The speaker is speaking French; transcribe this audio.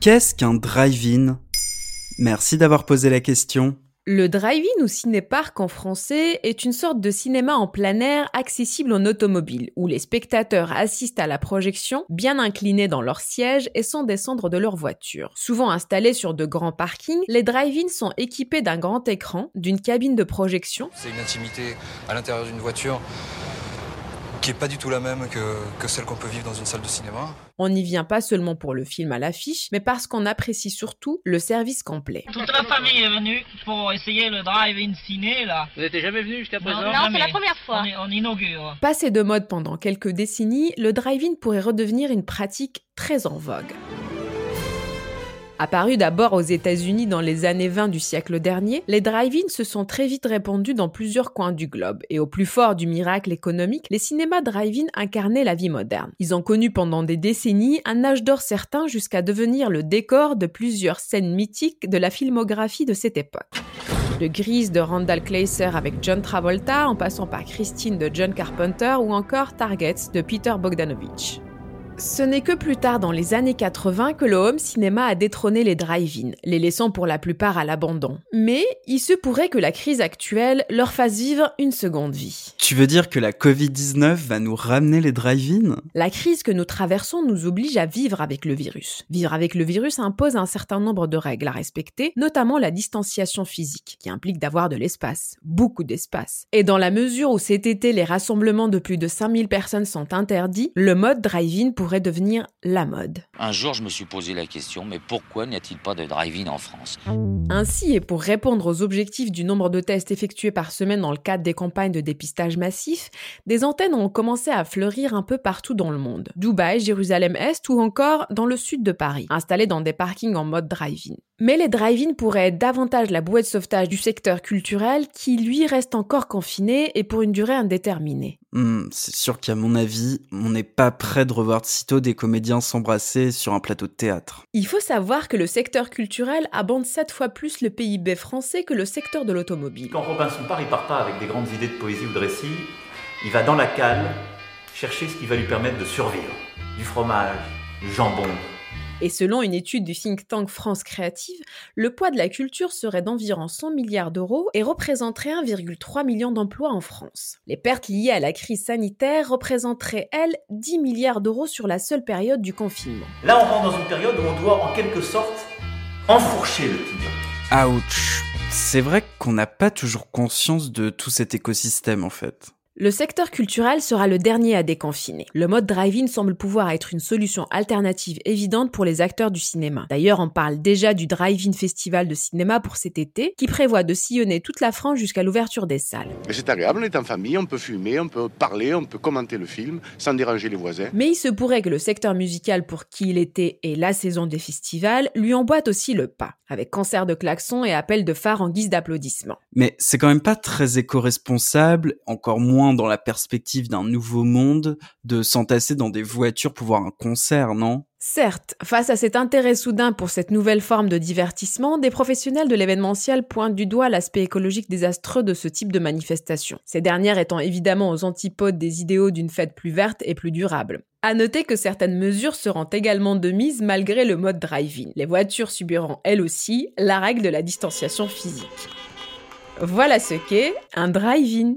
Qu'est-ce qu'un drive-in? Merci d'avoir posé la question. Le drive-in ou cinépark en français est une sorte de cinéma en plein air accessible en automobile, où les spectateurs assistent à la projection bien inclinés dans leur siège et sans descendre de leur voiture. Souvent installés sur de grands parkings, les drive-in sont équipés d'un grand écran, d'une cabine de projection. C'est une intimité à l'intérieur d'une voiture qui pas du tout la même que, que celle qu'on peut vivre dans une salle de cinéma. On n'y vient pas seulement pour le film à l'affiche, mais parce qu'on apprécie surtout le service complet. Toute la famille est venue pour essayer le drive-in ciné là. Vous n'étiez jamais venu jusqu'à présent? Non, Non, c'est la première fois. On, est- on inaugure. Passé de mode pendant quelques décennies, le drive-in pourrait redevenir une pratique très en vogue. Apparu d'abord aux États-Unis dans les années 20 du siècle dernier, les drive-in se sont très vite répandus dans plusieurs coins du globe. Et au plus fort du miracle économique, les cinémas drive-in incarnaient la vie moderne. Ils ont connu pendant des décennies un âge d'or certain jusqu'à devenir le décor de plusieurs scènes mythiques de la filmographie de cette époque. De Grease de Randall Kleiser avec John Travolta, en passant par Christine de John Carpenter ou encore Targets de Peter Bogdanovich. Ce n'est que plus tard dans les années 80 que le home cinéma a détrôné les drive-in, les laissant pour la plupart à l'abandon. Mais il se pourrait que la crise actuelle leur fasse vivre une seconde vie. Tu veux dire que la Covid-19 va nous ramener les drive-in? La crise que nous traversons nous oblige à vivre avec le virus. Vivre avec le virus impose un certain nombre de règles à respecter, notamment la distanciation physique, qui implique d'avoir de l'espace, beaucoup d'espace. Et dans la mesure où cet été les rassemblements de plus de 5000 personnes sont interdits, le mode drive-in pourrait devenir la mode. Un jour, je me suis posé la question, mais pourquoi n'y a-t-il pas de drive-in en France? Ainsi, et pour répondre aux objectifs du nombre de tests effectués par semaine dans le cadre des campagnes de dépistage massif, des antennes ont commencé à fleurir un peu partout dans le monde. Dubaï, Jérusalem-Est ou encore dans le sud de Paris, installées dans des parkings en mode drive-in. Mais les drive-in pourraient être davantage la bouée de sauvetage du secteur culturel qui, lui, reste encore confiné et pour une durée indéterminée. Hmm, C'est sûr qu'à mon avis, on n'est pas prêt de revoir de sitôt des comédiens s'embrasser sur un plateau de théâtre. Il faut savoir que le secteur culturel abonde 7 fois plus le PIB français que le secteur de l'automobile. Quand Robinson part, il part pas avec des grandes idées de poésie ou de récit. Il va dans la cale chercher ce qui va lui permettre de survivre. Du fromage, du jambon. Et selon une étude du think tank France Créative, le poids de la culture serait d'environ 100 milliards d'euros et représenterait 1,3 million d'emplois en France. Les pertes liées à la crise sanitaire représenteraient, elles, 10 milliards d'euros sur la seule période du confinement. Là, on rentre dans une période où on doit en quelque sorte enfourcher le tigre. Ouch C'est vrai qu'on n'a pas toujours conscience de tout cet écosystème en fait. Le secteur culturel sera le dernier à déconfiner. Le mode drive-in semble pouvoir être une solution alternative évidente pour les acteurs du cinéma. D'ailleurs, on parle déjà du Drive-in Festival de cinéma pour cet été, qui prévoit de sillonner toute la France jusqu'à l'ouverture des salles. Mais c'est agréable, on est en famille, on peut fumer, on peut parler, on peut commenter le film sans déranger les voisins. Mais il se pourrait que le secteur musical pour qui l'été est la saison des festivals lui emboîte aussi le pas, avec concert de klaxons et appels de phare en guise d'applaudissements. Mais c'est quand même pas très éco-responsable, encore dans la perspective d'un nouveau monde, de s'entasser dans des voitures pour voir un concert, non? Certes, face à cet intérêt soudain pour cette nouvelle forme de divertissement, des professionnels de l'événementiel pointent du doigt l'aspect écologique désastreux de ce type de manifestation. Ces dernières étant évidemment aux antipodes des idéaux d'une fête plus verte et plus durable. À noter que certaines mesures seront également de mise malgré le mode drive-in. Les voitures subiront elles aussi la règle de la distanciation physique. Voilà ce qu'est un drive-in.